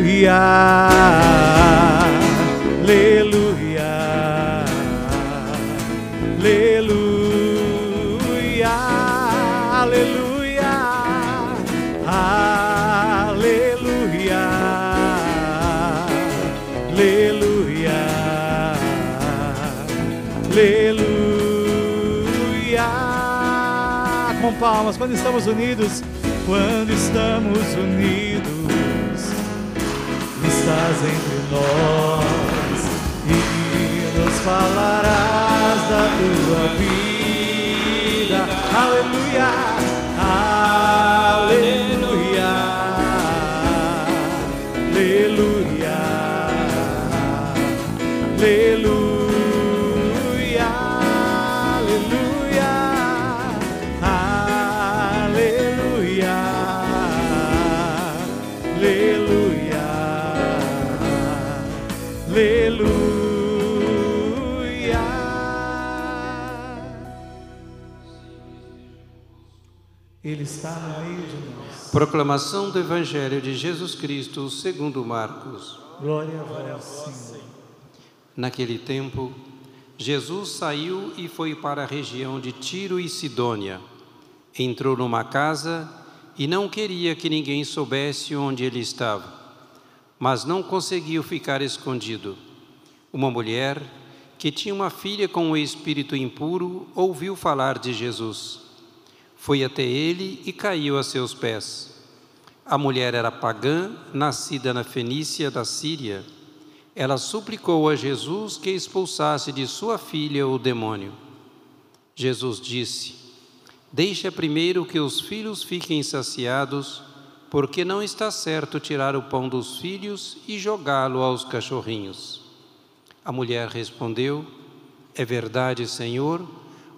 Aleluia. Aleluia. Aleluia. Aleluia. Aleluia. Aleluia. Com palmas, quando estamos unidos, quando estamos unidos, estás entre nós e nos falarás da tua vida. Aleluia. Aleluia. Aleluia. Aleluia. Ele está no meio de nós. Proclamação do Evangelho de Jesus Cristo segundo Marcos. Glória a vós, Senhor. Naquele tempo, Jesus saiu e foi para a região de Tiro e Sidônia. Entrou numa casa e não queria que ninguém soubesse onde ele estava, mas não conseguiu ficar escondido. Uma mulher que tinha uma filha com o espírito impuro ouviu falar de Jesus. Foi até ele e caiu a seus pés. A mulher era pagã, nascida na Fenícia da Síria. Ela suplicou a Jesus que expulsasse de sua filha o demônio. Jesus disse: Deixa primeiro que os filhos fiquem saciados, porque não está certo tirar o pão dos filhos e jogá-lo aos cachorrinhos. A mulher respondeu: É verdade, Senhor,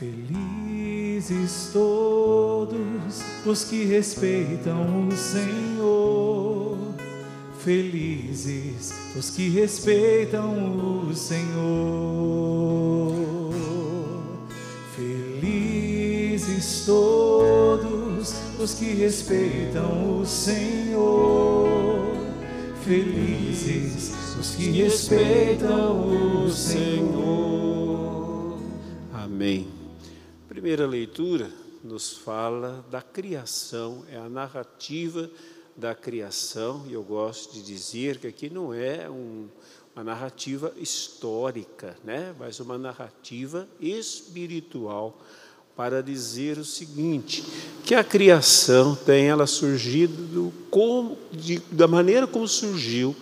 Felizes todos os que respeitam o Senhor. Felizes os que respeitam o Senhor. Felizes todos os que respeitam o Senhor. Felizes os que respeitam o Senhor. Amém. Primeira leitura nos fala da criação, é a narrativa da criação, e eu gosto de dizer que aqui não é um, uma narrativa histórica, né? mas uma narrativa espiritual para dizer o seguinte, que a criação tem ela surgido como, de, da maneira como surgiu,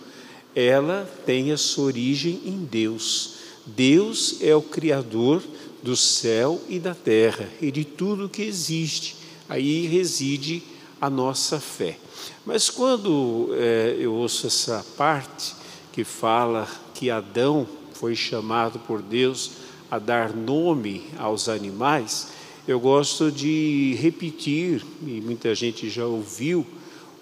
ela tem a sua origem em Deus. Deus é o Criador do céu e da terra e de tudo que existe. Aí reside a nossa fé. Mas quando é, eu ouço essa parte que fala que Adão foi chamado por Deus a dar nome aos animais, eu gosto de repetir, e muita gente já ouviu,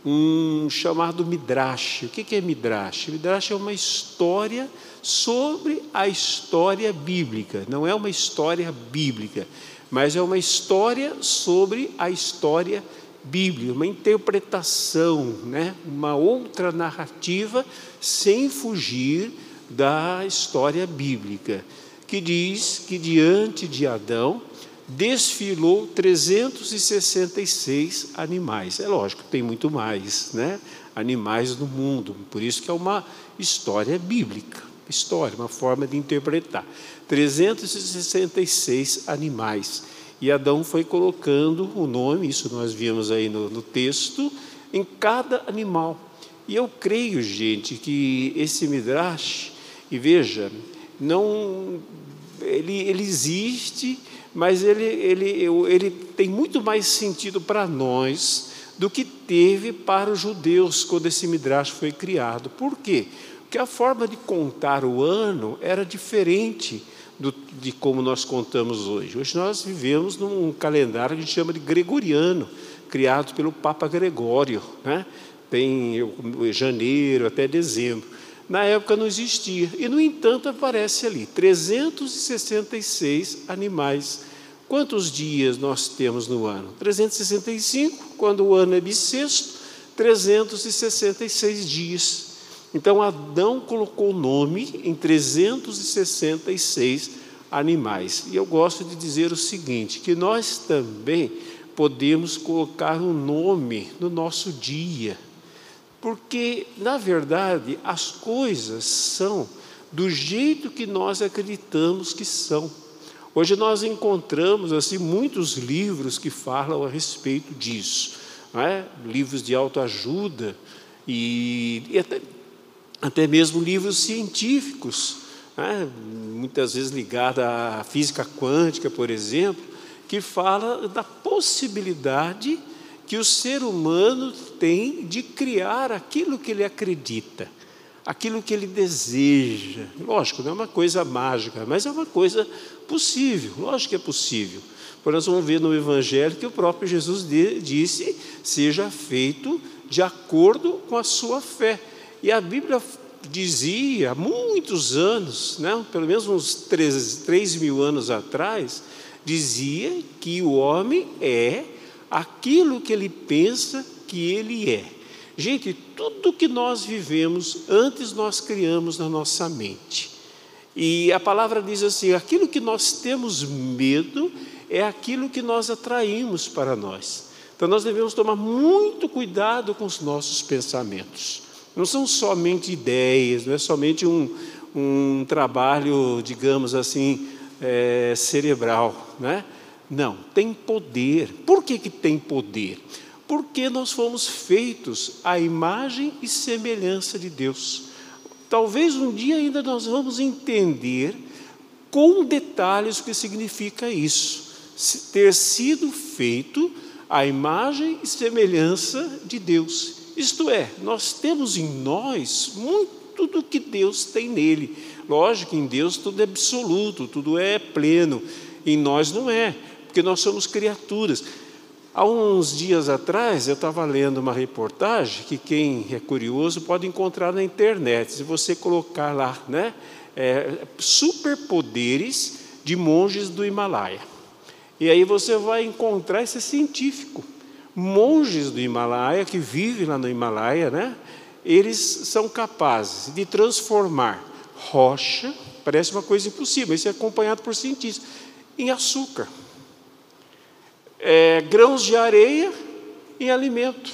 um chamado Midrash. O que é Midrash? Midrash é uma história sobre a história bíblica. Não é uma história bíblica, mas é uma história sobre a história bíblica, uma interpretação, né? uma outra narrativa, sem fugir da história bíblica, que diz que diante de Adão desfilou 366 animais. É lógico, tem muito mais, né? Animais no mundo, por isso que é uma história bíblica, história, uma forma de interpretar. 366 animais. E Adão foi colocando o nome, isso nós vimos aí no, no texto, em cada animal. E eu creio, gente, que esse Midrash, e veja, não ele, ele existe, mas ele, ele, ele tem muito mais sentido para nós do que teve para os judeus quando esse Midrash foi criado. Por quê? Porque a forma de contar o ano era diferente do, de como nós contamos hoje. Hoje nós vivemos num calendário que a gente chama de gregoriano, criado pelo Papa Gregório. Né? Tem janeiro até dezembro. Na época não existia. E, no entanto, aparece ali 366 animais. Quantos dias nós temos no ano? 365, quando o ano é bissexto, 366 dias. Então Adão colocou o nome em 366 animais. E eu gosto de dizer o seguinte: que nós também podemos colocar um nome no nosso dia. Porque, na verdade, as coisas são do jeito que nós acreditamos que são. Hoje nós encontramos assim muitos livros que falam a respeito disso, é? livros de autoajuda e, e até, até, mesmo livros científicos, é? muitas vezes ligados à física quântica, por exemplo, que fala da possibilidade que o ser humano tem de criar aquilo que ele acredita, aquilo que ele deseja. Lógico, não é uma coisa mágica, mas é uma coisa possível, lógico que é possível. Por nós vamos ver no Evangelho que o próprio Jesus disse: seja feito de acordo com a sua fé. E a Bíblia dizia há muitos anos, né, pelo menos uns três, três mil anos atrás, dizia que o homem é aquilo que ele pensa que ele é. Gente, tudo que nós vivemos, antes nós criamos na nossa mente. E a palavra diz assim: aquilo que nós temos medo é aquilo que nós atraímos para nós. Então nós devemos tomar muito cuidado com os nossos pensamentos. Não são somente ideias, não é somente um, um trabalho, digamos assim, é, cerebral, né? Não, tem poder. Por que, que tem poder? Porque nós fomos feitos à imagem e semelhança de Deus. Talvez um dia ainda nós vamos entender com detalhes o que significa isso. Ter sido feito à imagem e semelhança de Deus. Isto é, nós temos em nós muito do que Deus tem nele. Lógico, em Deus tudo é absoluto, tudo é pleno. Em nós não é porque nós somos criaturas. Há uns dias atrás, eu estava lendo uma reportagem que quem é curioso pode encontrar na internet. Se você colocar lá, né? É, superpoderes de monges do Himalaia. E aí você vai encontrar esse científico. Monges do Himalaia, que vivem lá no Himalaia, né? Eles são capazes de transformar rocha, parece uma coisa impossível, isso é acompanhado por cientistas, em açúcar é, grãos de areia em alimento,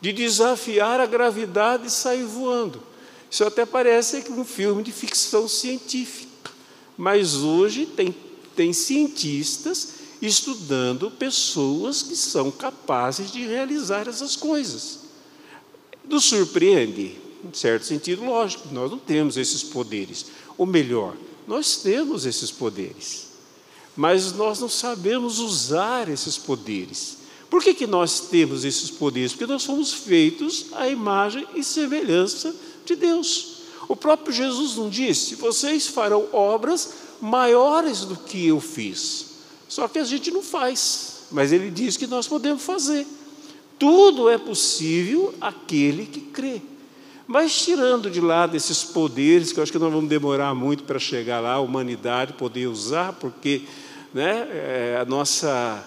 de desafiar a gravidade e sair voando. Isso até parece um filme de ficção científica, mas hoje tem, tem cientistas estudando pessoas que são capazes de realizar essas coisas. Nos surpreende, em certo sentido, lógico, nós não temos esses poderes. Ou melhor, nós temos esses poderes mas nós não sabemos usar esses poderes. Por que, que nós temos esses poderes? Porque nós somos feitos à imagem e semelhança de Deus. O próprio Jesus não disse: vocês farão obras maiores do que eu fiz. Só que a gente não faz, mas ele diz que nós podemos fazer. Tudo é possível aquele que crê. Mas tirando de lado esses poderes, que eu acho que nós vamos demorar muito para chegar lá, a humanidade poder usar, porque né, é, a, nossa,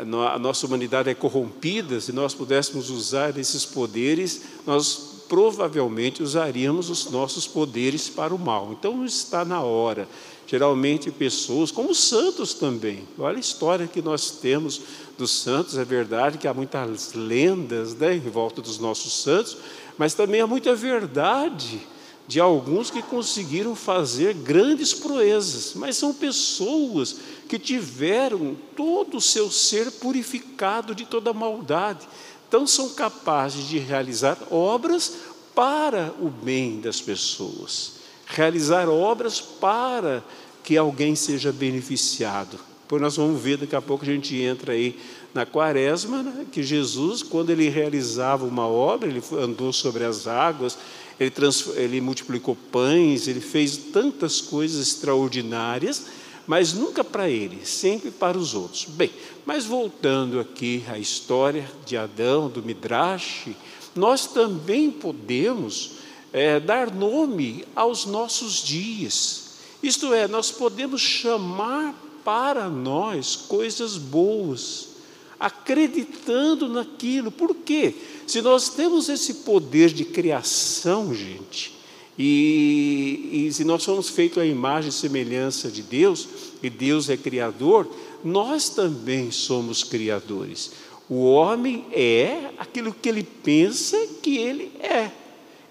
a nossa humanidade é corrompida, se nós pudéssemos usar esses poderes, nós provavelmente usaríamos os nossos poderes para o mal. Então está na hora. Geralmente pessoas, como santos também. Olha a história que nós temos dos santos, é verdade que há muitas lendas né, em volta dos nossos santos, mas também há muita verdade de alguns que conseguiram fazer grandes proezas, mas são pessoas que tiveram todo o seu ser purificado de toda maldade. Então são capazes de realizar obras para o bem das pessoas, realizar obras para que alguém seja beneficiado. Pois nós vamos ver daqui a pouco a gente entra aí na quaresma, né, que Jesus, quando ele realizava uma obra, ele andou sobre as águas, ele, ele multiplicou pães, ele fez tantas coisas extraordinárias, mas nunca para ele, sempre para os outros. Bem, mas voltando aqui à história de Adão, do Midrash, nós também podemos é, dar nome aos nossos dias. Isto é, nós podemos chamar para nós coisas boas, acreditando naquilo. Por quê? Se nós temos esse poder de criação, gente, e, e se nós somos feitos à imagem e semelhança de Deus, e Deus é criador, nós também somos criadores. O homem é aquilo que ele pensa que ele é.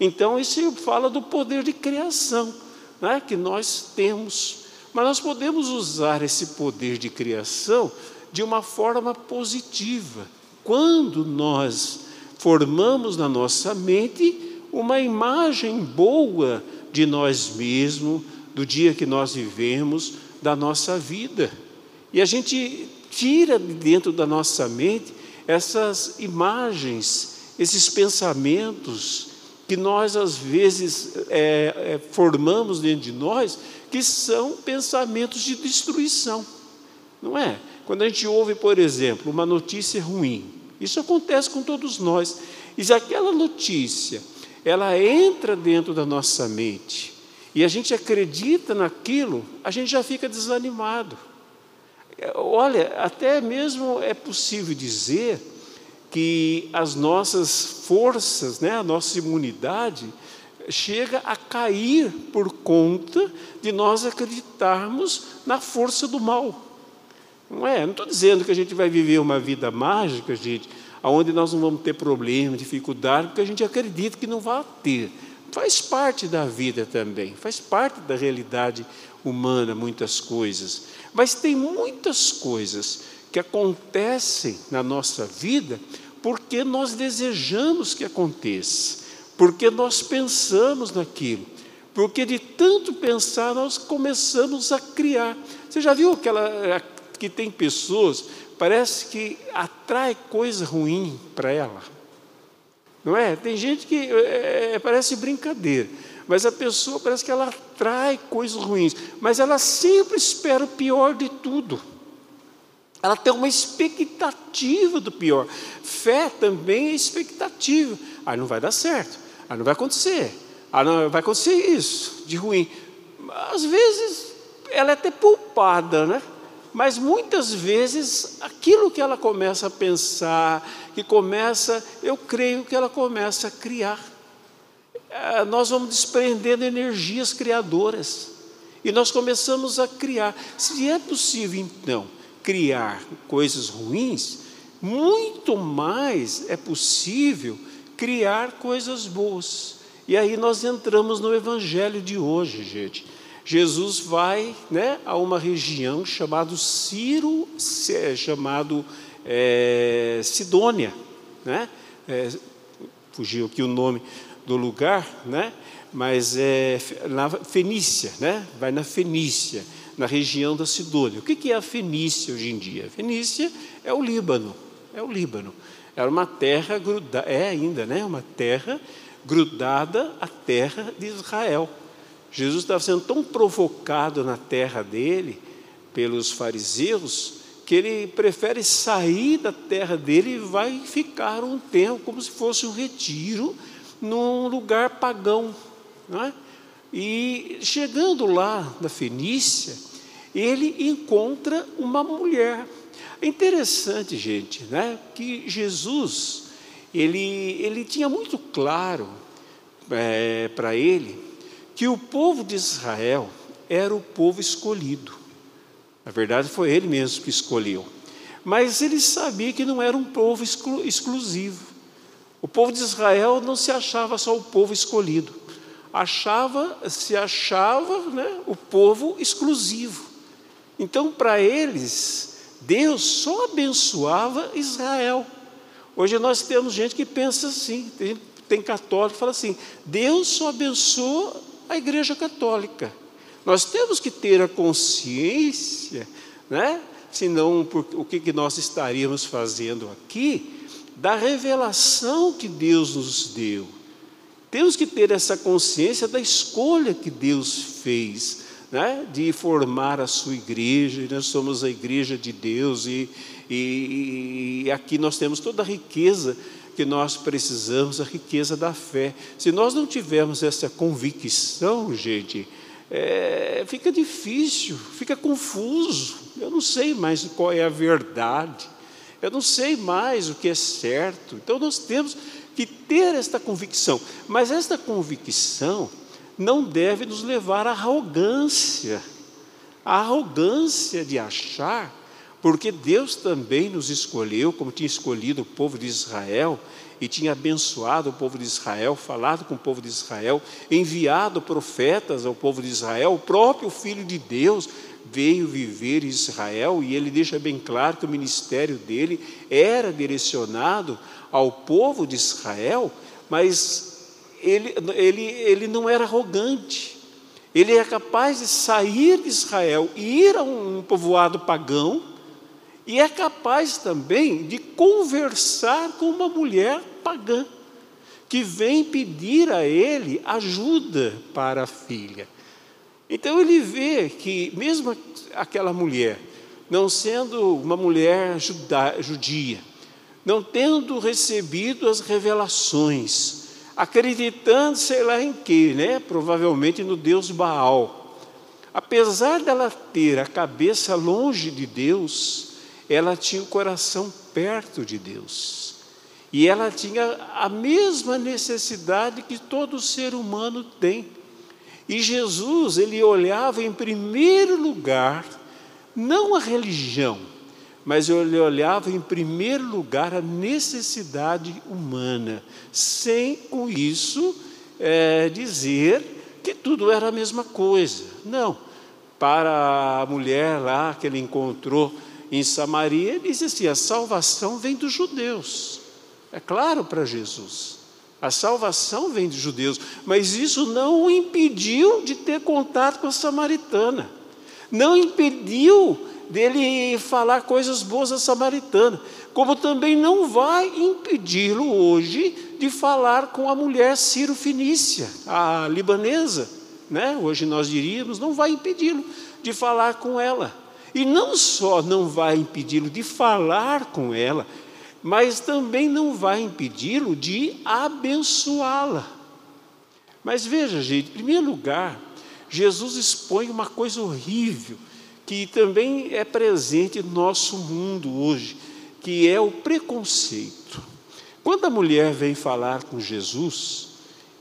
Então, isso fala do poder de criação né, que nós temos. Mas nós podemos usar esse poder de criação de uma forma positiva. Quando nós formamos na nossa mente uma imagem boa de nós mesmos, do dia que nós vivemos, da nossa vida. E a gente tira de dentro da nossa mente essas imagens, esses pensamentos que nós às vezes é, é, formamos dentro de nós, que são pensamentos de destruição, não é? Quando a gente ouve, por exemplo, uma notícia ruim, isso acontece com todos nós. E se aquela notícia, ela entra dentro da nossa mente e a gente acredita naquilo, a gente já fica desanimado. Olha, até mesmo é possível dizer que as nossas forças, né, a nossa imunidade, chega a cair por conta de nós acreditarmos na força do mal. Não é? Não estou dizendo que a gente vai viver uma vida mágica, gente, onde nós não vamos ter problema, dificuldade, porque a gente acredita que não vai ter. Faz parte da vida também, faz parte da realidade humana, muitas coisas. Mas tem muitas coisas que acontecem na nossa vida porque nós desejamos que aconteça, porque nós pensamos naquilo, porque de tanto pensar nós começamos a criar. Você já viu aquela que tem pessoas, parece que atrai coisa ruim para ela. Não é? Tem gente que é, é, parece brincadeira, mas a pessoa parece que ela atrai coisas ruins, mas ela sempre espera o pior de tudo. Ela tem uma expectativa do pior. Fé também é expectativa. Ah, não vai dar certo. Ah, não vai acontecer. Ah, não vai acontecer isso de ruim. Às vezes ela é até poupada, né? Mas muitas vezes aquilo que ela começa a pensar, que começa, eu creio que ela começa a criar. É, nós vamos desprendendo energias criadoras e nós começamos a criar. Se é possível, então, criar coisas ruins, muito mais é possível criar coisas boas. E aí nós entramos no evangelho de hoje, gente. Jesus vai né, a uma região chamado Ciro, chamado é, Sidônia, né? É, fugiu aqui o nome do lugar, né? Mas é na Fenícia, né? Vai na Fenícia, na região da Sidônia. O que é a Fenícia hoje em dia? A Fenícia é o Líbano, é o Líbano. Era uma terra grudada, é ainda, né? Uma terra grudada à terra de Israel. Jesus estava sendo tão provocado na terra dele pelos fariseus que ele prefere sair da terra dele e vai ficar um tempo como se fosse um retiro num lugar pagão, é? E chegando lá na Fenícia, ele encontra uma mulher. É interessante, gente, né? Que Jesus ele ele tinha muito claro é, para ele que o povo de Israel era o povo escolhido. Na verdade, foi ele mesmo que escolheu. Mas ele sabia que não era um povo exclu exclusivo. O povo de Israel não se achava só o povo escolhido. Achava, se achava né, o povo exclusivo. Então, para eles, Deus só abençoava Israel. Hoje nós temos gente que pensa assim, tem, tem católico que fala assim: Deus só abençoa a Igreja Católica. Nós temos que ter a consciência né, Senão, por, o que, que nós estaríamos fazendo aqui? Da revelação que Deus nos deu. Temos que ter essa consciência da escolha que Deus fez, né? de formar a sua igreja, e nós somos a igreja de Deus, e, e, e aqui nós temos toda a riqueza que nós precisamos, a riqueza da fé. Se nós não tivermos essa convicção, gente, é, fica difícil, fica confuso. Eu não sei mais qual é a verdade, eu não sei mais o que é certo. Então nós temos que ter esta convicção, mas esta convicção não deve nos levar à arrogância, a arrogância de achar porque Deus também nos escolheu, como tinha escolhido o povo de Israel, e tinha abençoado o povo de Israel, falado com o povo de Israel, enviado profetas ao povo de Israel, o próprio Filho de Deus veio viver em Israel e ele deixa bem claro que o ministério dele era direcionado ao povo de Israel, mas ele, ele, ele não era arrogante. Ele é capaz de sair de Israel e ir a um povoado pagão e é capaz também de conversar com uma mulher pagã, que vem pedir a ele ajuda para a filha. Então ele vê que, mesmo aquela mulher, não sendo uma mulher judia, não tendo recebido as revelações, acreditando, sei lá em que, né? provavelmente no Deus Baal, apesar dela ter a cabeça longe de Deus, ela tinha o coração perto de Deus. E ela tinha a mesma necessidade que todo ser humano tem. E Jesus, ele olhava em primeiro lugar, não a religião, mas ele olhava em primeiro lugar a necessidade humana, sem com isso é, dizer que tudo era a mesma coisa. Não. Para a mulher lá que ele encontrou em Samaria, ele diz assim: a salvação vem dos judeus. É claro para Jesus. A salvação vem dos judeus, mas isso não o impediu de ter contato com a samaritana. Não impediu dele falar coisas boas à samaritana, como também não vai impedi-lo hoje de falar com a mulher Ciro Finícia, a libanesa, né? Hoje nós diríamos, não vai impedi-lo de falar com ela. E não só não vai impedi-lo de falar com ela, mas também não vai impedi-lo de abençoá-la. Mas veja, gente, em primeiro lugar, Jesus expõe uma coisa horrível que também é presente no nosso mundo hoje, que é o preconceito. Quando a mulher vem falar com Jesus,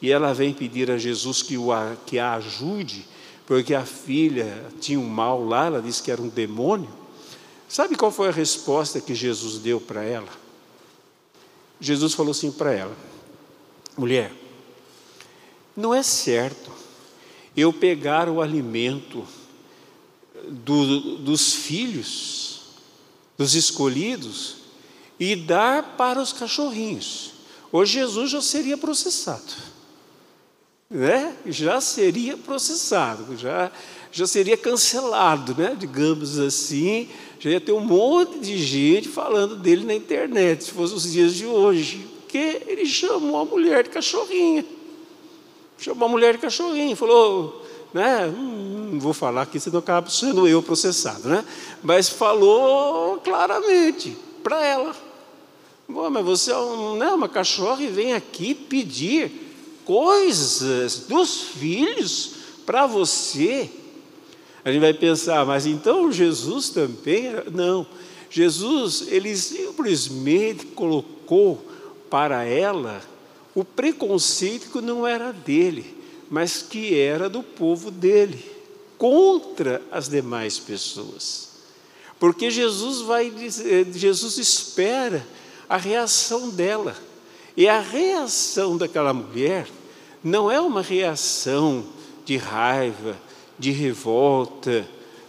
e ela vem pedir a Jesus que, o, que a ajude porque a filha tinha um mal lá, ela disse que era um demônio. Sabe qual foi a resposta que Jesus deu para ela? Jesus falou assim para ela: mulher, não é certo eu pegar o alimento do, dos filhos, dos escolhidos, e dar para os cachorrinhos. Hoje Jesus já seria processado né? já seria processado, já, já seria cancelado, né? digamos assim, já ia ter um monte de gente falando dele na internet, se fosse os dias de hoje, porque ele chamou a mulher de cachorrinha, chamou a mulher de cachorrinha, falou, né? Hum, não vou falar aqui, senão acaba sendo eu processado, né? mas falou claramente para ela, Bom, mas você é um, né, uma cachorra e vem aqui pedir coisas dos filhos para você. A gente vai pensar, mas então Jesus também? Não. Jesus, ele simplesmente colocou para ela o preconceito que não era dele, mas que era do povo dele, contra as demais pessoas. Porque Jesus vai Jesus espera a reação dela. E a reação daquela mulher não é uma reação de raiva, de revolta,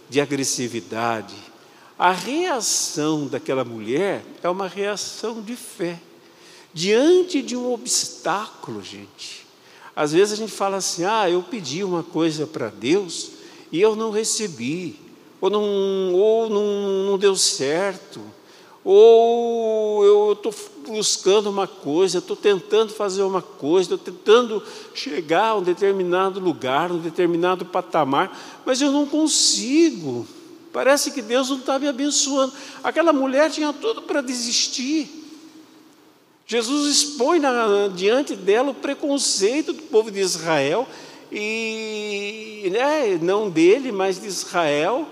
de agressividade. A reação daquela mulher é uma reação de fé. Diante de um obstáculo, gente. Às vezes a gente fala assim: ah, eu pedi uma coisa para Deus e eu não recebi. ou não, ou não, não deu certo, ou eu estou buscando uma coisa, estou tentando fazer uma coisa, estou tentando chegar a um determinado lugar, um determinado patamar, mas eu não consigo. Parece que Deus não está me abençoando. Aquela mulher tinha tudo para desistir. Jesus expõe na, diante dela o preconceito do povo de Israel, e né, não dele, mas de Israel,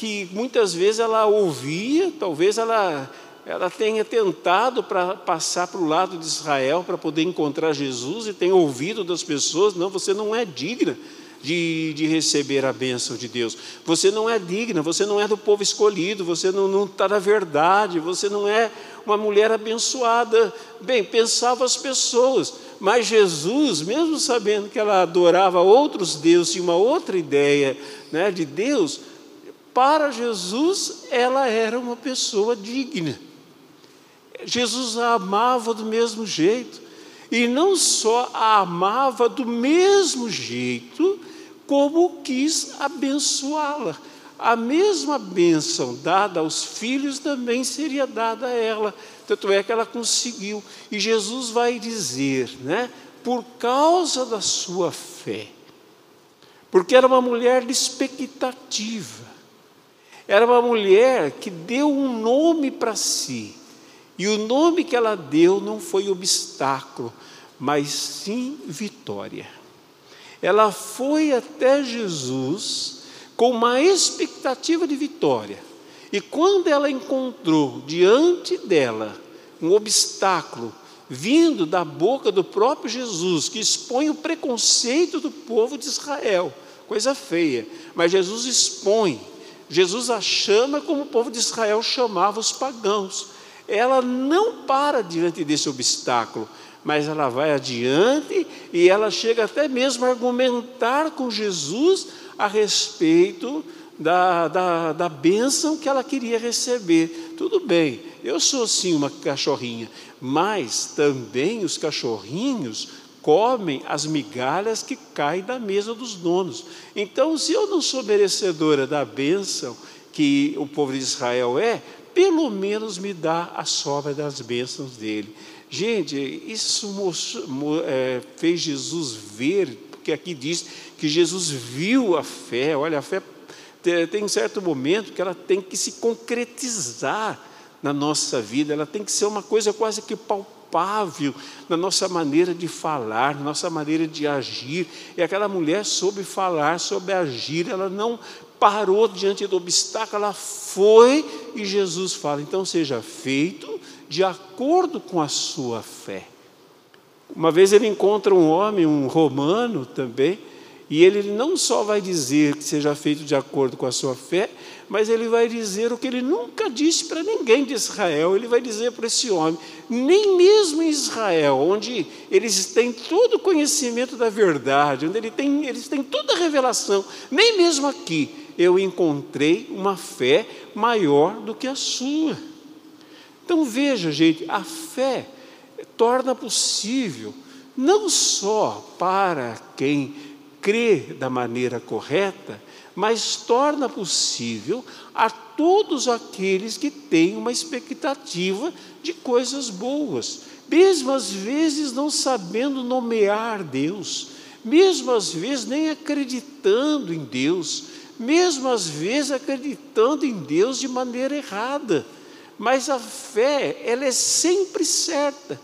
que muitas vezes ela ouvia, talvez ela, ela tenha tentado para passar para o lado de Israel para poder encontrar Jesus e tenha ouvido das pessoas: não, você não é digna de, de receber a bênção de Deus. Você não é digna, você não é do povo escolhido, você não está na verdade, você não é uma mulher abençoada. Bem, pensavam as pessoas, mas Jesus, mesmo sabendo que ela adorava outros deuses, tinha uma outra ideia né, de Deus, para Jesus ela era uma pessoa digna. Jesus a amava do mesmo jeito. E não só a amava do mesmo jeito, como quis abençoá-la. A mesma bênção dada aos filhos também seria dada a ela. Tanto é que ela conseguiu. E Jesus vai dizer, né? Por causa da sua fé. Porque era uma mulher expectativa. Era uma mulher que deu um nome para si. E o nome que ela deu não foi obstáculo, mas sim vitória ela foi até Jesus com uma expectativa de vitória. E quando ela encontrou diante dela um obstáculo vindo da boca do próprio Jesus, que expõe o preconceito do povo de Israel, coisa feia, mas Jesus expõe, Jesus a chama como o povo de Israel chamava os pagãos. Ela não para diante desse obstáculo, mas ela vai adiante e ela chega até mesmo a argumentar com Jesus a respeito da, da, da bênção que ela queria receber. Tudo bem, eu sou sim uma cachorrinha, mas também os cachorrinhos comem as migalhas que caem da mesa dos donos. Então, se eu não sou merecedora da bênção que o povo de Israel é, pelo menos me dá a sobra das bênçãos dele. Gente, isso é, fez Jesus ver, porque aqui diz que Jesus viu a fé. Olha, a fé tem um certo momento que ela tem que se concretizar na nossa vida, ela tem que ser uma coisa quase que palpável na nossa maneira de falar, na nossa maneira de agir. E aquela mulher soube falar, soube agir, ela não parou diante do obstáculo, ela foi e Jesus fala: então seja feito de acordo com a sua fé. Uma vez ele encontra um homem, um romano também, e ele não só vai dizer que seja feito de acordo com a sua fé, mas ele vai dizer o que ele nunca disse para ninguém de Israel. Ele vai dizer para esse homem, nem mesmo em Israel, onde eles têm todo o conhecimento da verdade, onde ele tem, eles têm toda a revelação, nem mesmo aqui eu encontrei uma fé maior do que a sua. Então veja, gente, a fé torna possível não só para quem crê da maneira correta, mas torna possível a todos aqueles que têm uma expectativa de coisas boas, mesmo às vezes não sabendo nomear Deus, mesmo às vezes nem acreditando em Deus, mesmo às vezes acreditando em Deus de maneira errada. Mas a fé, ela é sempre certa,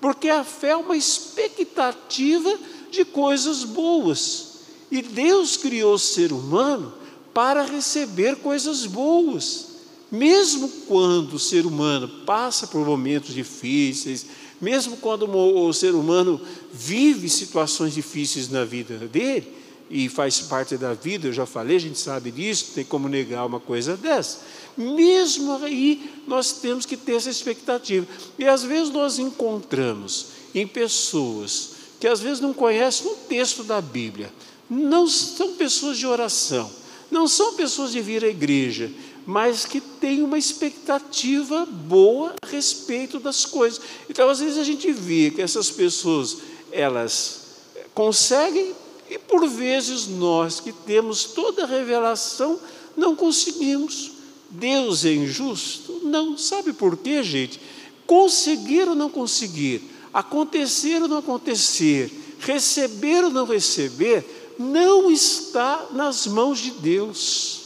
porque a fé é uma expectativa de coisas boas. E Deus criou o ser humano para receber coisas boas. Mesmo quando o ser humano passa por momentos difíceis, mesmo quando o ser humano vive situações difíceis na vida dele, e faz parte da vida, eu já falei, a gente sabe disso, tem como negar uma coisa dessa. Mesmo aí, nós temos que ter essa expectativa. E às vezes nós encontramos em pessoas que às vezes não conhecem um texto da Bíblia, não são pessoas de oração, não são pessoas de vir à igreja, mas que têm uma expectativa boa a respeito das coisas. Então, às vezes a gente vê que essas pessoas, elas conseguem e por vezes nós que temos toda a revelação Não conseguimos. Deus é injusto? Não. Sabe por quê, gente? Conseguir ou não conseguir, acontecer ou não acontecer, receber ou não receber, não está nas mãos de Deus.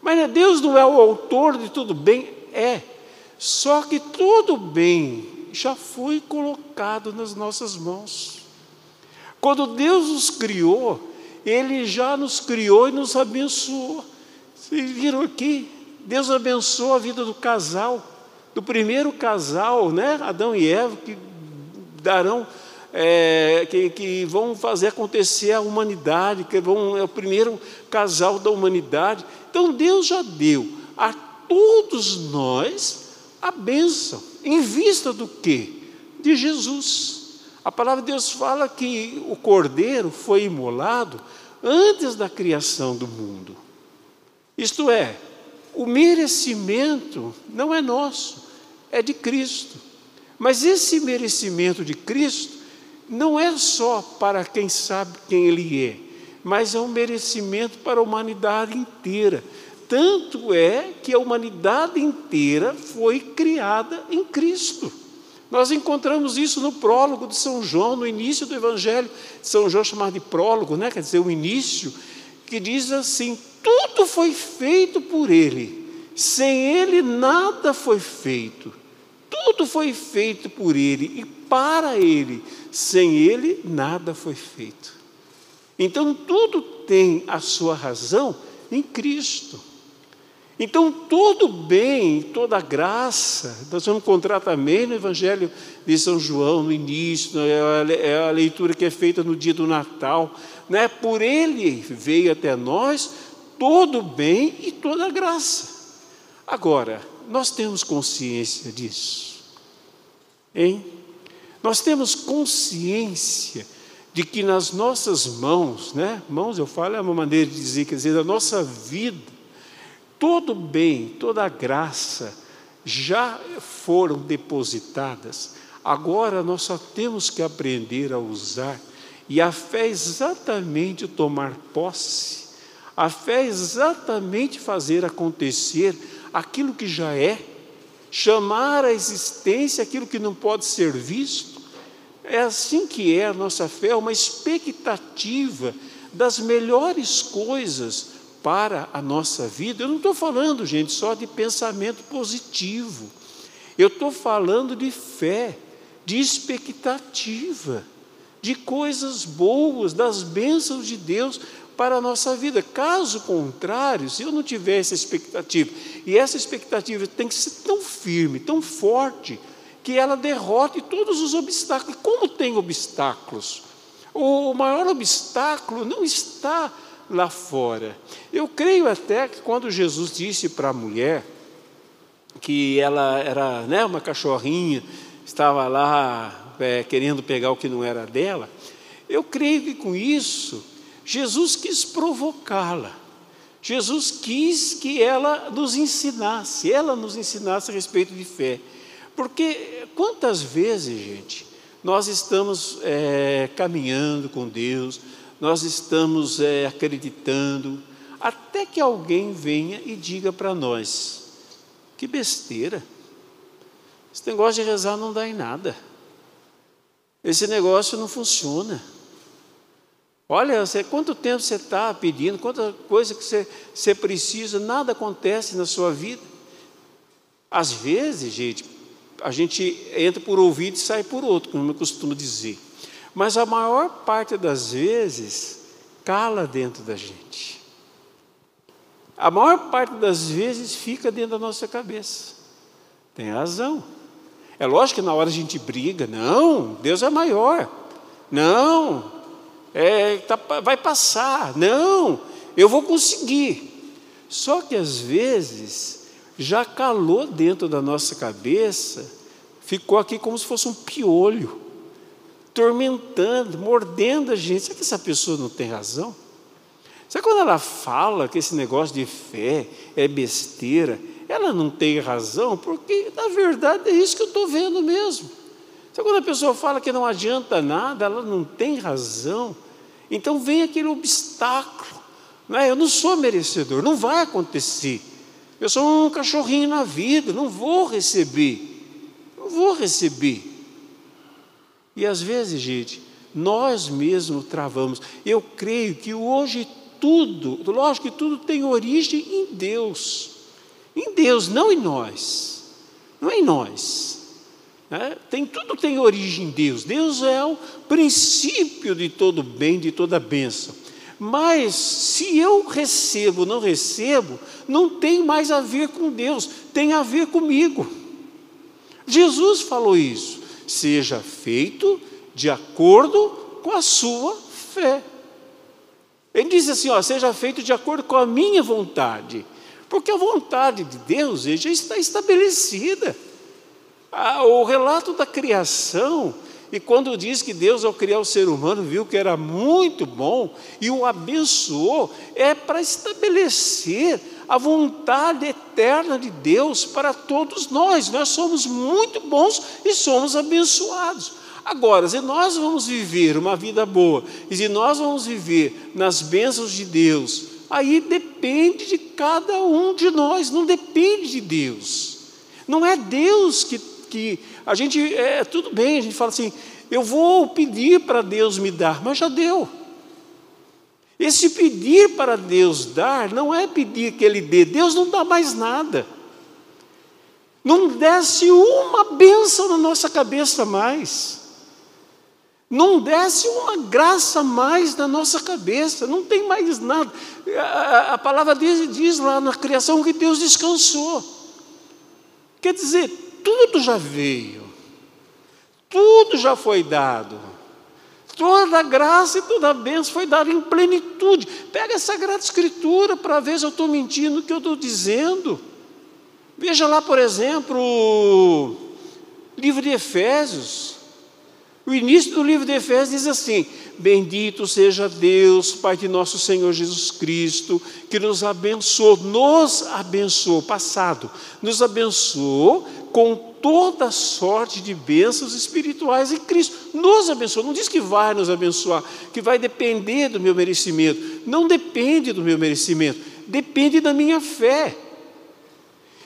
Mas Deus não é o autor de tudo bem? É. Só que todo bem já foi colocado nas nossas mãos. Quando Deus nos criou, Ele já nos criou e nos abençoou. Vocês viram aqui? Deus abençoou a vida do casal, do primeiro casal, né? Adão e Eva, que darão, é, que, que vão fazer acontecer a humanidade, que vão, é o primeiro casal da humanidade. Então Deus já deu a todos nós a bênção, em vista do que? De Jesus. A palavra de Deus fala que o cordeiro foi imolado antes da criação do mundo. Isto é, o merecimento não é nosso, é de Cristo. Mas esse merecimento de Cristo não é só para quem sabe quem Ele é, mas é um merecimento para a humanidade inteira. Tanto é que a humanidade inteira foi criada em Cristo. Nós encontramos isso no prólogo de São João, no início do Evangelho São João, chamado de prólogo, né? quer dizer, o início, que diz assim: tudo foi feito por Ele, sem Ele nada foi feito. Tudo foi feito por Ele e para Ele, sem Ele nada foi feito. Então tudo tem a sua razão em Cristo. Então, todo bem, toda graça, nós vamos encontrar também no Evangelho de São João, no início, é a leitura que é feita no dia do Natal. Né? Por ele veio até nós todo bem e toda graça. Agora, nós temos consciência disso, hein? Nós temos consciência de que nas nossas mãos, né? Mãos, eu falo, é uma maneira de dizer, quer dizer, da nossa vida, todo bem, toda graça já foram depositadas, agora nós só temos que aprender a usar, e a fé é exatamente tomar posse, a fé é exatamente fazer acontecer aquilo que já é, chamar à existência aquilo que não pode ser visto. É assim que é a nossa fé, uma expectativa das melhores coisas para a nossa vida, eu não estou falando, gente, só de pensamento positivo. Eu estou falando de fé, de expectativa, de coisas boas, das bênçãos de Deus para a nossa vida. Caso contrário, se eu não tiver essa expectativa, e essa expectativa tem que ser tão firme, tão forte, que ela derrote todos os obstáculos. Como tem obstáculos? O maior obstáculo não está lá fora. Eu creio até que quando Jesus disse para a mulher que ela era né, uma cachorrinha, estava lá é, querendo pegar o que não era dela, eu creio que com isso Jesus quis provocá-la. Jesus quis que ela nos ensinasse, ela nos ensinasse a respeito de fé. Porque quantas vezes, gente, nós estamos é, caminhando com Deus, nós estamos é, acreditando, até que alguém venha e diga para nós: que besteira, esse negócio de rezar não dá em nada, esse negócio não funciona. Olha, você, quanto tempo você está pedindo, quanta coisa que você, você precisa, nada acontece na sua vida. Às vezes, gente, a gente entra por ouvido e sai por outro, como eu costumo dizer. Mas a maior parte das vezes cala dentro da gente. A maior parte das vezes fica dentro da nossa cabeça. Tem razão. É lógico que na hora a gente briga, não, Deus é maior. Não, é, tá, vai passar. Não, eu vou conseguir. Só que às vezes já calou dentro da nossa cabeça, ficou aqui como se fosse um piolho tormentando, mordendo a gente. Será que essa pessoa não tem razão? Sabe quando ela fala que esse negócio de fé é besteira, ela não tem razão, porque na verdade é isso que eu estou vendo mesmo. Sabe quando a pessoa fala que não adianta nada, ela não tem razão. Então vem aquele obstáculo Não é? Eu não sou merecedor, não vai acontecer. Eu sou um cachorrinho na vida, não vou receber. Não vou receber. E às vezes, gente, nós mesmos travamos. Eu creio que hoje tudo, lógico que tudo tem origem em Deus. Em Deus, não em nós. Não é em nós. É? Tem, tudo tem origem em Deus. Deus é o princípio de todo bem, de toda bênção. Mas se eu recebo ou não recebo, não tem mais a ver com Deus, tem a ver comigo. Jesus falou isso. Seja feito de acordo com a sua fé. Ele diz assim: ó, seja feito de acordo com a minha vontade. Porque a vontade de Deus já está estabelecida. Ah, o relato da criação, e quando diz que Deus, ao criar o ser humano, viu que era muito bom e o abençoou, é para estabelecer a vontade eterna de Deus para todos nós. Nós somos muito bons e somos abençoados. Agora, se nós vamos viver uma vida boa, e se nós vamos viver nas bênçãos de Deus, aí depende de cada um de nós, não depende de Deus. Não é Deus que, que a gente, é tudo bem, a gente fala assim, eu vou pedir para Deus me dar, mas já deu. Esse pedir para Deus dar não é pedir que Ele dê, Deus não dá mais nada. Não desce uma bênção na nossa cabeça mais não desce uma graça mais na nossa cabeça, não tem mais nada. A, a palavra diz, diz lá na criação que Deus descansou. Quer dizer, tudo já veio, tudo já foi dado. Toda a graça e toda a bênção foi dada em plenitude. Pega essa Sagrada Escritura para ver se eu estou mentindo o que eu estou dizendo. Veja lá, por exemplo, o livro de Efésios. O início do livro de Efésios diz assim: Bendito seja Deus, Pai de nosso Senhor Jesus Cristo, que nos abençoou, nos abençoou, passado, nos abençoou com toda sorte de bênçãos espirituais em Cristo. Nos abençoou, não diz que vai nos abençoar, que vai depender do meu merecimento. Não depende do meu merecimento, depende da minha fé.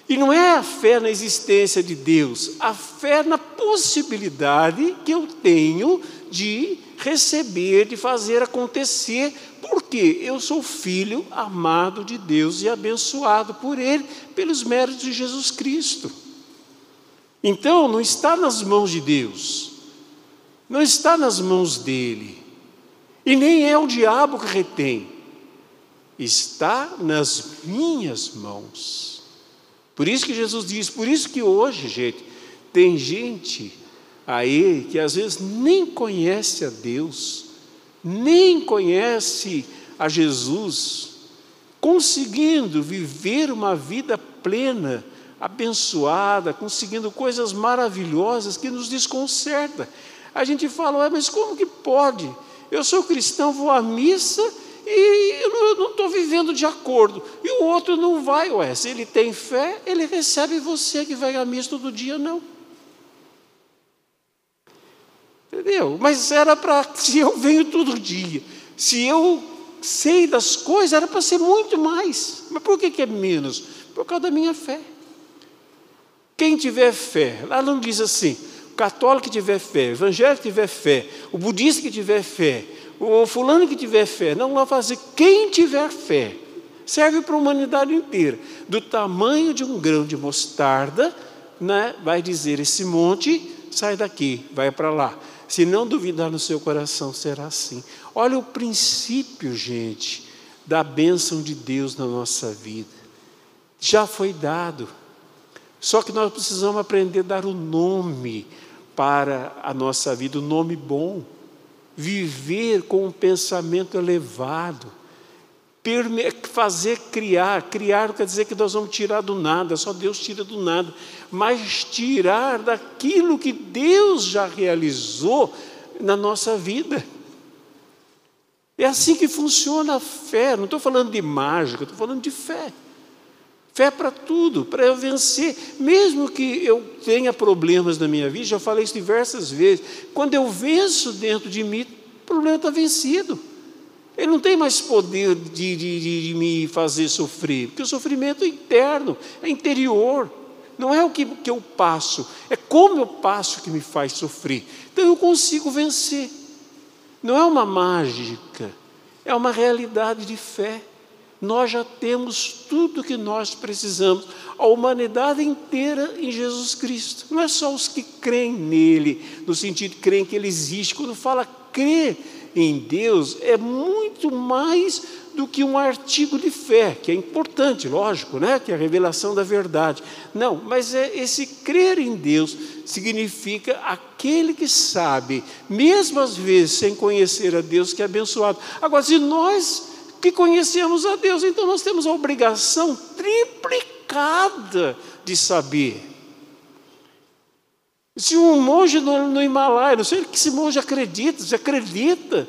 E não é a fé na existência de Deus, a fé na possibilidade que eu tenho de receber, de fazer acontecer, porque eu sou filho amado de Deus e abençoado por Ele, pelos méritos de Jesus Cristo. Então, não está nas mãos de Deus, não está nas mãos dele, e nem é o diabo que retém, está nas minhas mãos. Por isso que Jesus diz, por isso que hoje, gente, tem gente aí que às vezes nem conhece a Deus, nem conhece a Jesus, conseguindo viver uma vida plena, abençoada, conseguindo coisas maravilhosas que nos desconcerta. A gente fala, mas como que pode? Eu sou cristão, vou à missa e eu não estou vivendo de acordo. E o outro não vai, ué. Se ele tem fé, ele recebe você que vai à missa todo dia, não. Entendeu? Mas era para, se eu venho todo dia, se eu sei das coisas, era para ser muito mais. Mas por que, que é menos? Por causa da minha fé. Quem tiver fé, lá não diz assim, o católico que tiver fé, o evangélico que tiver fé, o budista que tiver fé, o fulano que tiver fé, não vai fazer quem tiver fé. Serve para a humanidade inteira. Do tamanho de um grão de mostarda, né, vai dizer: esse monte sai daqui, vai para lá. Se não duvidar no seu coração, será assim. Olha o princípio, gente, da bênção de Deus na nossa vida. Já foi dado. Só que nós precisamos aprender a dar o nome para a nossa vida, o nome bom. Viver com um pensamento elevado, fazer criar, criar não quer dizer que nós vamos tirar do nada, só Deus tira do nada, mas tirar daquilo que Deus já realizou na nossa vida. É assim que funciona a fé, não estou falando de mágica, estou falando de fé. Fé para tudo, para eu vencer, mesmo que eu tenha problemas na minha vida, já falei isso diversas vezes. Quando eu venço dentro de mim, o problema está vencido. Ele não tem mais poder de, de, de, me fazer sofrer, porque o sofrimento é interno, é interior. Não é o que, que eu passo, é como eu passo que me faz sofrer. Então eu consigo vencer. Não é uma mágica, é uma realidade de fé. Nós já temos tudo que nós precisamos, a humanidade inteira em Jesus Cristo. Não é só os que creem nele, no sentido de creem que ele existe. Quando fala crer em Deus, é muito mais do que um artigo de fé, que é importante, lógico, né? que é a revelação da verdade. Não, mas é esse crer em Deus significa aquele que sabe, mesmo às vezes sem conhecer a Deus, que é abençoado. Agora, se nós que conhecemos a Deus, então nós temos a obrigação triplicada de saber. Se um monge no, no Himalaia, não sei que esse monge acredita, se acredita,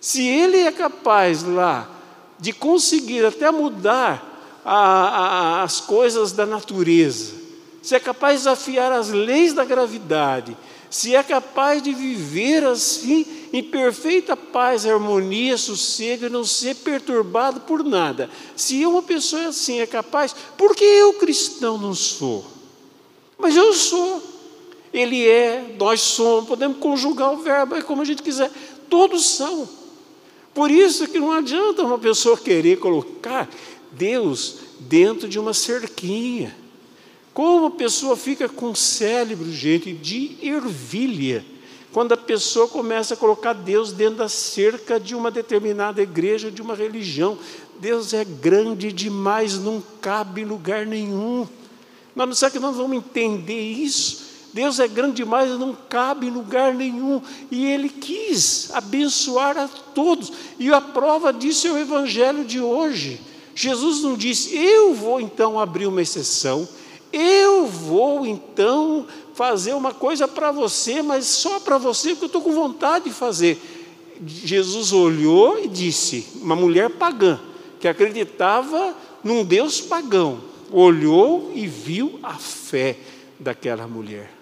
se ele é capaz lá de conseguir até mudar a, a, as coisas da natureza, se é capaz de desafiar as leis da gravidade, se é capaz de viver assim em perfeita paz, harmonia, sossego e não ser perturbado por nada. Se uma pessoa assim é capaz, por que eu cristão não sou? Mas eu sou. Ele é, nós somos, podemos conjugar o verbo como a gente quiser. Todos são. Por isso que não adianta uma pessoa querer colocar Deus dentro de uma cerquinha. Como a pessoa fica com o cérebro, gente, de ervilha, quando a pessoa começa a colocar Deus dentro da cerca de uma determinada igreja, de uma religião. Deus é grande demais, não cabe em lugar nenhum. Mas não será que nós vamos entender isso? Deus é grande demais, não cabe em lugar nenhum. E Ele quis abençoar a todos. E a prova disso é o Evangelho de hoje. Jesus não disse, eu vou então abrir uma exceção, eu vou então fazer uma coisa para você, mas só para você, porque eu estou com vontade de fazer. Jesus olhou e disse, uma mulher pagã, que acreditava num Deus pagão, olhou e viu a fé daquela mulher.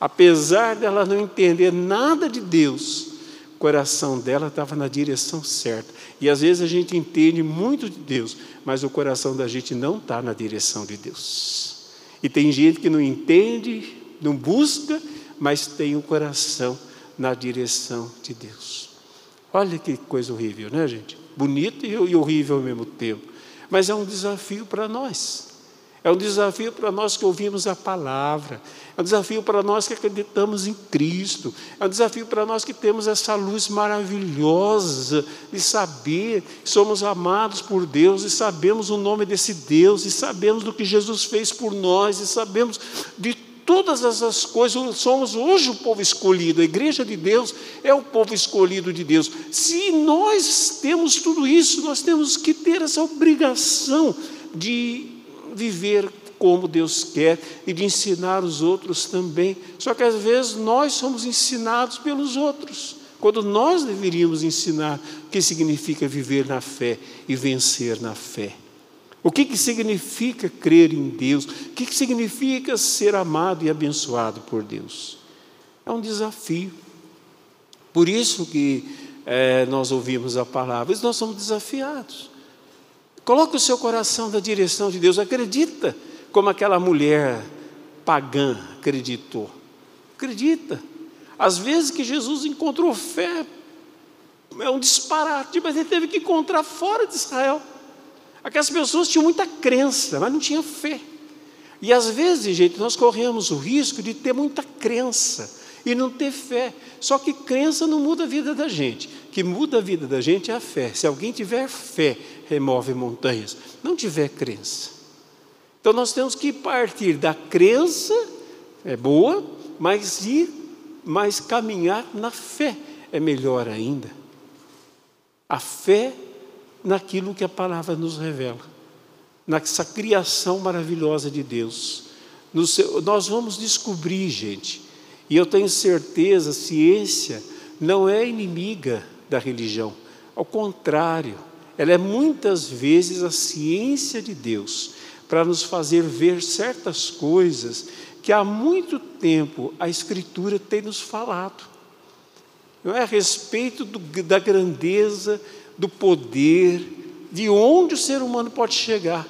Apesar dela não entender nada de Deus, coração dela estava na direção certa. E às vezes a gente entende muito de Deus, mas o coração da gente não está na direção de Deus. E tem gente que não entende, não busca, mas tem o coração na direção de Deus. Olha que coisa horrível, né, gente? Bonito e horrível ao mesmo tempo. Mas é um desafio para nós. É um desafio para nós que ouvimos a palavra, é um desafio para nós que acreditamos em Cristo, é um desafio para nós que temos essa luz maravilhosa de saber que somos amados por Deus e sabemos o nome desse Deus e sabemos do que Jesus fez por nós e sabemos de todas essas coisas, somos hoje o povo escolhido, a igreja de Deus é o povo escolhido de Deus. Se nós temos tudo isso, nós temos que ter essa obrigação de viver como Deus quer e de ensinar os outros também. Só que às vezes nós somos ensinados pelos outros, quando nós deveríamos ensinar o que significa viver na fé e vencer na fé. O que, que significa crer em Deus? O que, que significa ser amado e abençoado por Deus? É um desafio. Por isso que é, nós ouvimos a palavra, nós somos desafiados. Coloque o seu coração na direção de Deus. Acredita como aquela mulher pagã acreditou. Acredita. Às vezes que Jesus encontrou fé, é um disparate, mas ele teve que encontrar fora de Israel. Aquelas pessoas tinham muita crença, mas não tinham fé. E às vezes, gente, nós corremos o risco de ter muita crença e não ter fé. Só que crença não muda a vida da gente. Que muda a vida da gente é a fé. Se alguém tiver fé, remove montanhas. Não tiver crença. Então nós temos que partir da crença, é boa, mas ir, mas caminhar na fé é melhor ainda. A fé naquilo que a palavra nos revela, nessa criação maravilhosa de Deus. nós vamos descobrir, gente, e eu tenho certeza, ciência não é inimiga da religião, ao contrário, ela é muitas vezes a ciência de Deus para nos fazer ver certas coisas que há muito tempo a Escritura tem nos falado. não é a respeito do, da grandeza, do poder, de onde o ser humano pode chegar.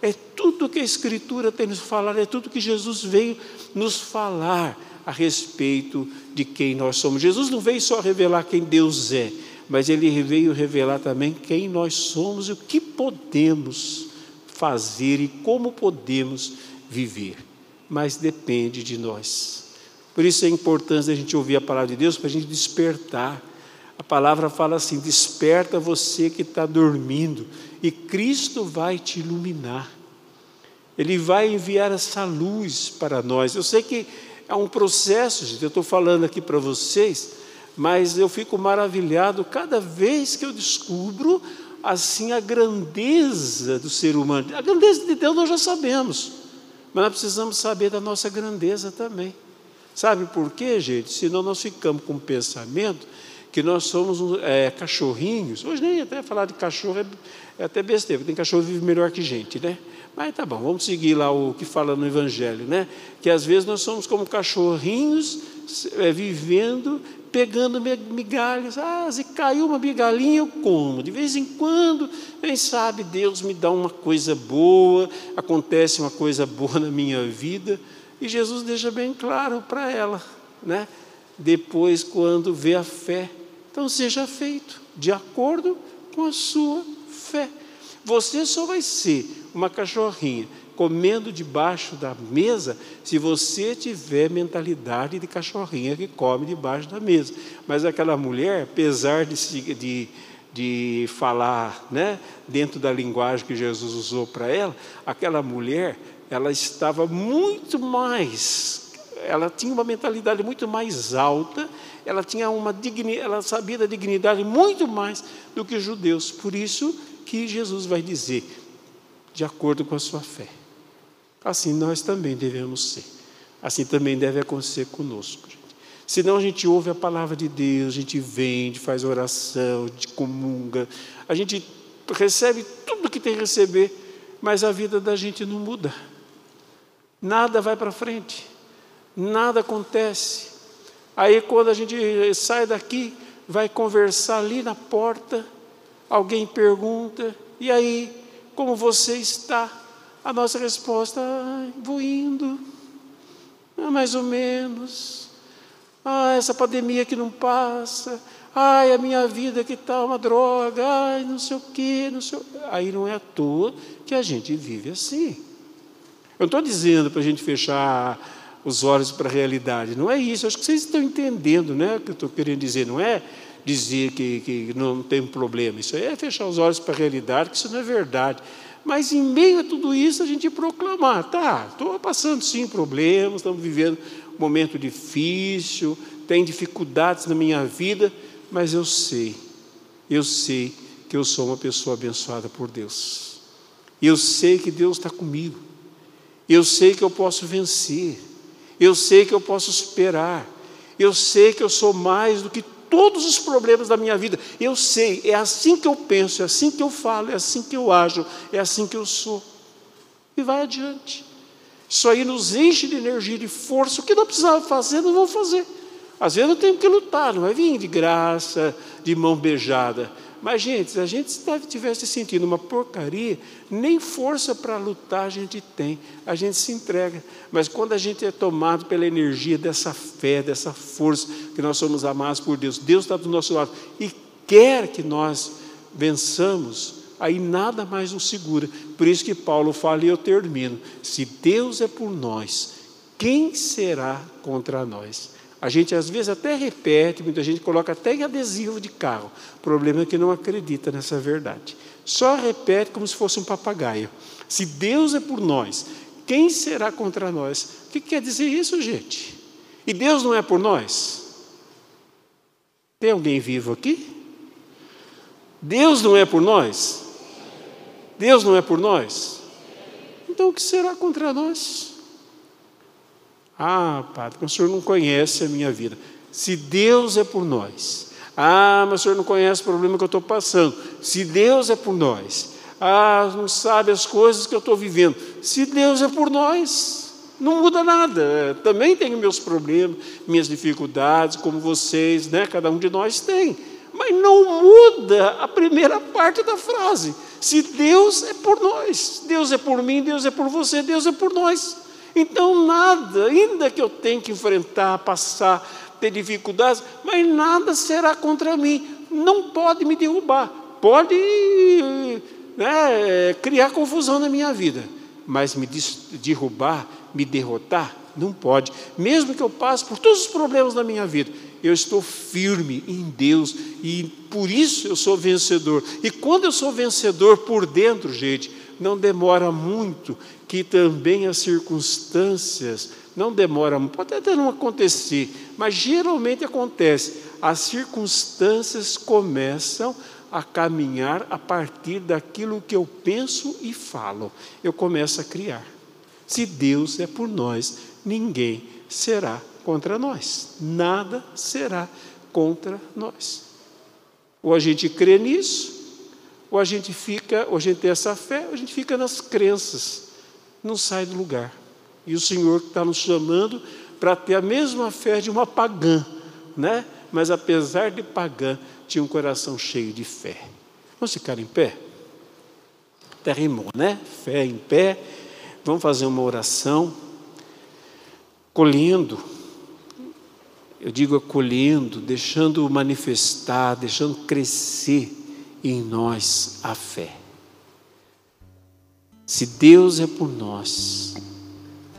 É tudo que a Escritura tem nos falar, é tudo que Jesus veio nos falar a respeito de quem nós somos. Jesus não veio só revelar quem Deus é, mas ele veio revelar também quem nós somos e o que podemos fazer e como podemos viver. Mas depende de nós. Por isso é importante a gente ouvir a palavra de Deus para a gente despertar. A palavra fala assim: desperta você que está dormindo, e Cristo vai te iluminar. Ele vai enviar essa luz para nós. Eu sei que é um processo, gente, eu estou falando aqui para vocês, mas eu fico maravilhado cada vez que eu descubro assim a grandeza do ser humano. A grandeza de Deus nós já sabemos, mas nós precisamos saber da nossa grandeza também. Sabe por quê, gente? Senão nós ficamos com o pensamento que nós somos é, cachorrinhos. Hoje nem até falar de cachorro é, é até besteira, porque tem cachorro que vive melhor que gente, né? Mas tá bom, vamos seguir lá o que fala no Evangelho, né? Que às vezes nós somos como cachorrinhos é, vivendo, pegando migalhas. Ah, se caiu uma migalhinha, eu como. De vez em quando, quem sabe Deus me dá uma coisa boa, acontece uma coisa boa na minha vida. E Jesus deixa bem claro para ela, né? Depois, quando vê a fé, então seja feito de acordo com a sua fé. Você só vai ser uma cachorrinha comendo debaixo da mesa se você tiver mentalidade de cachorrinha que come debaixo da mesa. Mas aquela mulher, apesar de, de, de falar né, dentro da linguagem que Jesus usou para ela, aquela mulher, ela estava muito mais, ela tinha uma mentalidade muito mais alta, ela tinha uma dignidade, ela sabia da dignidade muito mais do que os judeus. Por isso que Jesus vai dizer, de acordo com a sua fé. Assim nós também devemos ser. Assim também deve acontecer conosco. Senão a gente ouve a palavra de Deus, a gente vende, faz oração, a gente comunga, a gente recebe tudo que tem que receber, mas a vida da gente não muda. Nada vai para frente, nada acontece. Aí quando a gente sai daqui, vai conversar ali na porta, alguém pergunta, e aí, como você está? A nossa resposta, ai, vou indo, ah, mais ou menos. Ah, essa pandemia que não passa. Ai, a minha vida que está uma droga. Ai, não sei o quê, não sei o... Aí não é à toa que a gente vive assim. Eu não estou dizendo para a gente fechar os olhos para a realidade, não é isso. Acho que vocês estão entendendo né, o que eu estou querendo dizer. Não é dizer que, que não tem problema. Isso é fechar os olhos para a realidade, que isso não é verdade. Mas em meio a tudo isso, a gente proclamar, tá, estou passando sim problemas, estamos vivendo um momento difícil, tem dificuldades na minha vida, mas eu sei, eu sei que eu sou uma pessoa abençoada por Deus. Eu sei que Deus está comigo. Eu sei que eu posso vencer. Eu sei que eu posso superar. Eu sei que eu sou mais do que todos os problemas da minha vida. Eu sei, é assim que eu penso, é assim que eu falo, é assim que eu ajo, é assim que eu sou. E vai adiante. Isso aí nos enche de energia, de força. O que não precisava fazer, não vou fazer. Às vezes eu tenho que lutar, não vai vir de graça, de mão beijada. Mas, gente, se a gente estivesse sentindo uma porcaria, nem força para lutar a gente tem, a gente se entrega. Mas quando a gente é tomado pela energia dessa fé, dessa força, que nós somos amados por Deus, Deus está do nosso lado e quer que nós vençamos, aí nada mais nos segura. Por isso que Paulo fala, e eu termino: se Deus é por nós, quem será contra nós? A gente às vezes até repete, muita gente coloca até em adesivo de carro. O problema é que não acredita nessa verdade. Só repete como se fosse um papagaio. Se Deus é por nós, quem será contra nós? O que quer dizer isso, gente? E Deus não é por nós? Tem alguém vivo aqui? Deus não é por nós? Deus não é por nós? Então o que será contra nós? Ah, padre, o senhor não conhece a minha vida. Se Deus é por nós. Ah, mas o senhor não conhece o problema que eu estou passando. Se Deus é por nós. Ah, não sabe as coisas que eu estou vivendo. Se Deus é por nós. Não muda nada. Também tenho meus problemas, minhas dificuldades, como vocês, né? Cada um de nós tem. Mas não muda a primeira parte da frase. Se Deus é por nós, Deus é por mim, Deus é por você, Deus é por nós. Então nada, ainda que eu tenha que enfrentar, passar, ter dificuldades, mas nada será contra mim. Não pode me derrubar. Pode né, criar confusão na minha vida, mas me derrubar, me derrotar, não pode. Mesmo que eu passe por todos os problemas da minha vida, eu estou firme em Deus e por isso eu sou vencedor. E quando eu sou vencedor por dentro, gente, não demora muito que também as circunstâncias, não demora, pode até não acontecer, mas geralmente acontece. As circunstâncias começam a caminhar a partir daquilo que eu penso e falo. Eu começo a criar. Se Deus é por nós, ninguém será contra nós. Nada será contra nós. Ou a gente crê nisso, ou a gente fica, ou a gente tem essa fé, ou a gente fica nas crenças, não sai do lugar. E o Senhor está nos chamando para ter a mesma fé de uma pagã, né? Mas apesar de pagã, tinha um coração cheio de fé. Vamos ficar em pé? Até né? Fé em pé. Vamos fazer uma oração, colhendo, eu digo acolhendo, deixando manifestar, deixando crescer em nós a fé. Se Deus é por nós,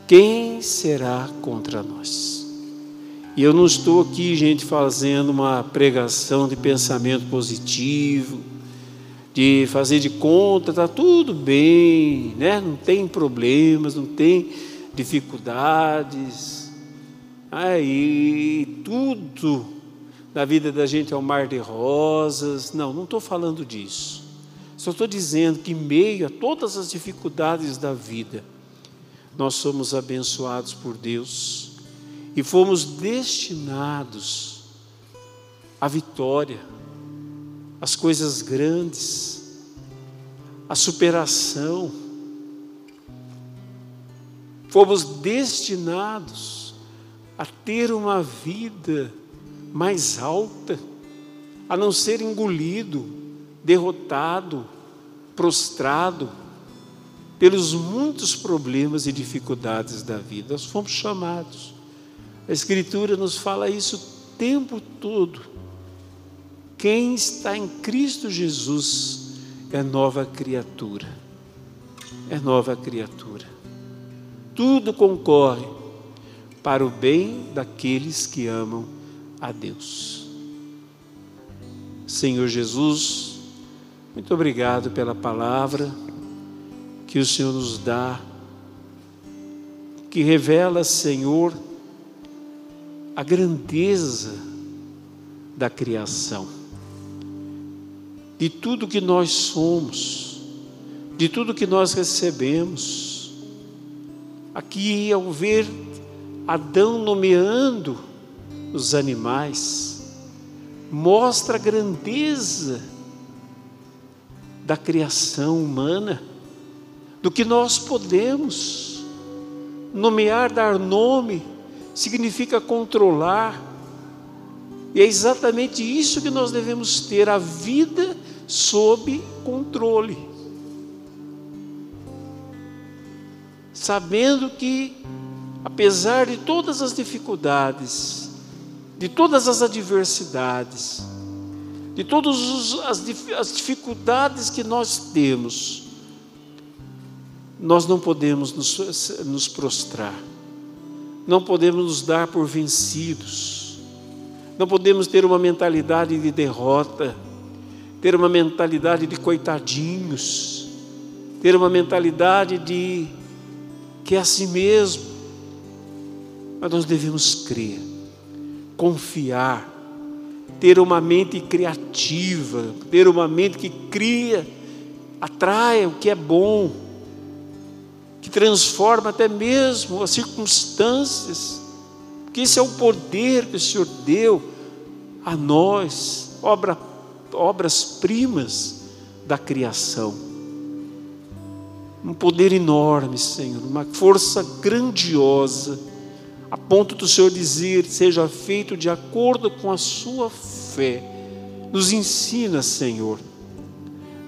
quem será contra nós? E eu não estou aqui, gente, fazendo uma pregação de pensamento positivo, de fazer de conta, está tudo bem, né? não tem problemas, não tem dificuldades. Aí tudo na vida da gente é um mar de rosas. Não, não estou falando disso. Só estou dizendo que, em meio a todas as dificuldades da vida, nós somos abençoados por Deus e fomos destinados à vitória, às coisas grandes, à superação. Fomos destinados a ter uma vida mais alta, a não ser engolido, derrotado, prostrado pelos muitos problemas e dificuldades da vida. Nós fomos chamados a Escritura nos fala isso o tempo todo. Quem está em Cristo Jesus é nova criatura. É nova criatura. Tudo concorre para o bem daqueles que amam a Deus. Senhor Jesus, muito obrigado pela palavra que o Senhor nos dá, que revela, Senhor, a grandeza da criação, de tudo que nós somos, de tudo que nós recebemos. Aqui, ao ver Adão nomeando os animais, mostra a grandeza da criação humana, do que nós podemos nomear, dar nome significa controlar. E é exatamente isso que nós devemos ter, a vida sob controle. Sabendo que, apesar de todas as dificuldades, de todas as adversidades, de todas as dificuldades que nós temos, nós não podemos nos, nos prostrar não podemos nos dar por vencidos, não podemos ter uma mentalidade de derrota, ter uma mentalidade de coitadinhos, ter uma mentalidade de que é assim mesmo. Mas nós devemos crer, confiar, ter uma mente criativa, ter uma mente que cria, atraia o que é bom que transforma até mesmo as circunstâncias, porque esse é o poder que o Senhor deu a nós, obra, obras primas da criação. um poder enorme, Senhor, uma força grandiosa, a ponto do Senhor dizer: seja feito de acordo com a sua fé. Nos ensina, Senhor,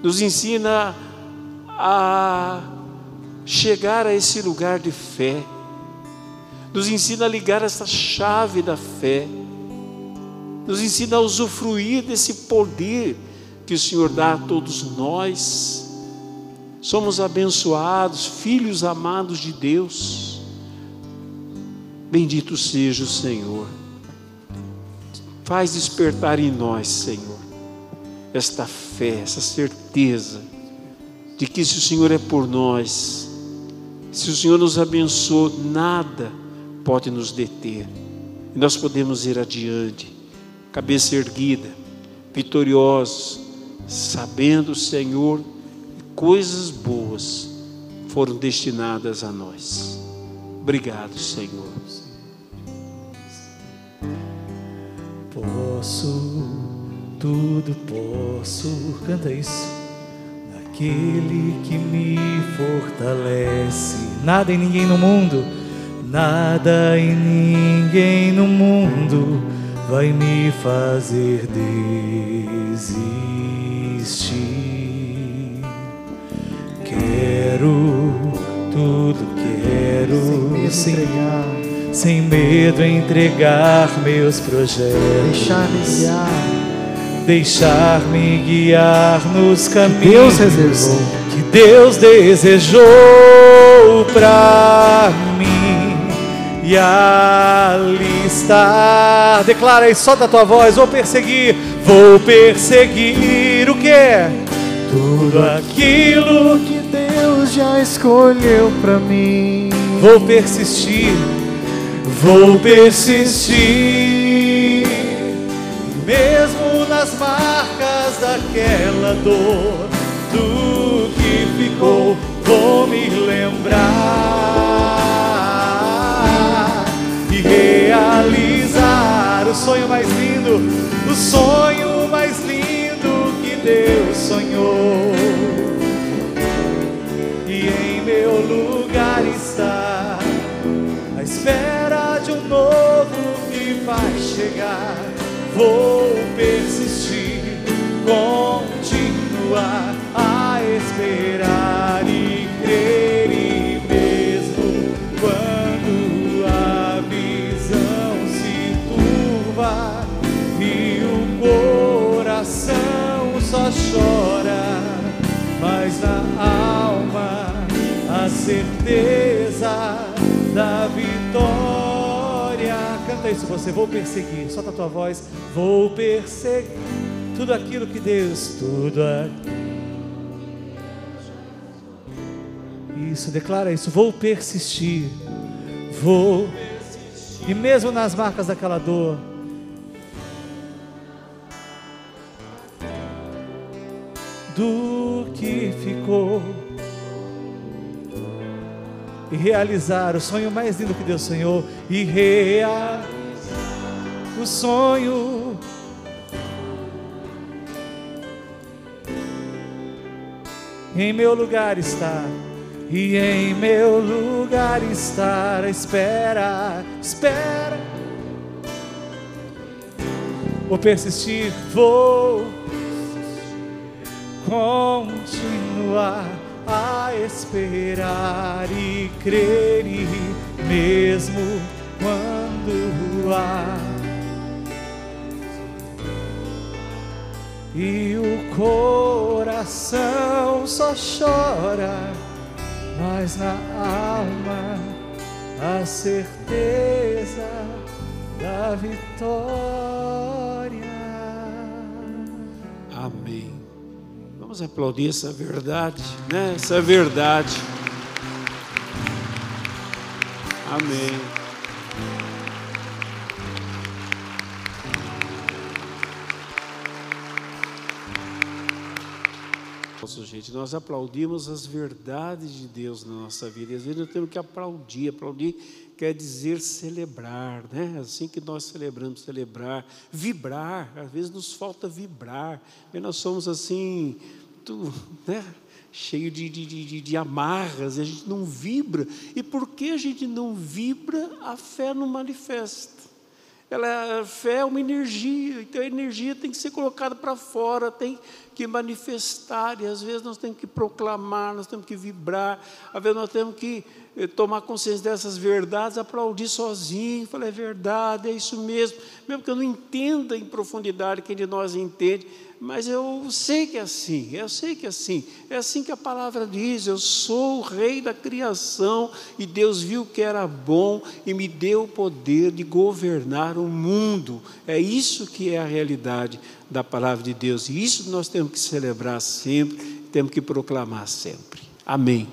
nos ensina a chegar a esse lugar de fé, nos ensina a ligar essa chave da fé, nos ensina a usufruir desse poder que o Senhor dá a todos nós somos abençoados, filhos amados de Deus. Bendito seja o Senhor. Faz despertar em nós, Senhor, esta fé, essa certeza de que se o Senhor é por nós, se o Senhor nos abençoou, nada pode nos deter. E nós podemos ir adiante, cabeça erguida, vitoriosos, sabendo, Senhor, coisas boas foram destinadas a nós. Obrigado, Senhor. Posso, tudo posso, canta isso. Aquele que me fortalece. Nada e ninguém no mundo, nada e ninguém no mundo vai me fazer desistir. Quero, tudo quero, sem, sem medo entregar meus projetos. Deixar-me guiar. Deixar-me guiar nos caminhos Deus reservou. que Deus desejou para mim. E ali está. Declara aí, solta a tua voz. Vou perseguir, vou perseguir o que? Tudo aquilo que Deus já escolheu para mim. Vou persistir, vou persistir, mesmo nas marcas daquela dor, do que ficou, vou me lembrar e realizar o sonho mais lindo, o sonho Vou persistir, continuar Você, vou perseguir. Solta a tua voz, vou perseguir tudo aquilo que Deus, tudo aquilo. Isso, declara isso, vou persistir. Vou e mesmo nas marcas daquela dor, do que ficou e realizar o sonho mais lindo que Deus sonhou e realizar sonho. Em meu lugar está e em meu lugar estar espera espera. Vou persistir vou continuar a esperar e crer, mesmo quando há e o coração só chora, mas na alma a certeza da vitória. Amém. Vamos aplaudir essa verdade, né? Essa verdade. Amém. Gente, nós aplaudimos as verdades de Deus na nossa vida. E às vezes nós temos que aplaudir. Aplaudir quer dizer celebrar, né? Assim que nós celebramos, celebrar, vibrar. Às vezes nos falta vibrar. E nós somos assim, tu, né? cheio de, de, de, de amarras, e a gente não vibra. E por que a gente não vibra, a fé não manifesta. Ela, a fé é uma energia, então a energia tem que ser colocada para fora, tem que manifestar, e às vezes nós temos que proclamar, nós temos que vibrar, às vezes nós temos que eh, tomar consciência dessas verdades, aplaudir sozinho, falar, é verdade, é isso mesmo, mesmo que eu não entenda em profundidade, quem de nós entende, mas eu sei que é assim, eu sei que é assim, é assim que a palavra diz: eu sou o rei da criação e Deus viu que era bom e me deu o poder de governar o mundo. É isso que é a realidade da palavra de Deus e isso nós temos que celebrar sempre, temos que proclamar sempre. Amém.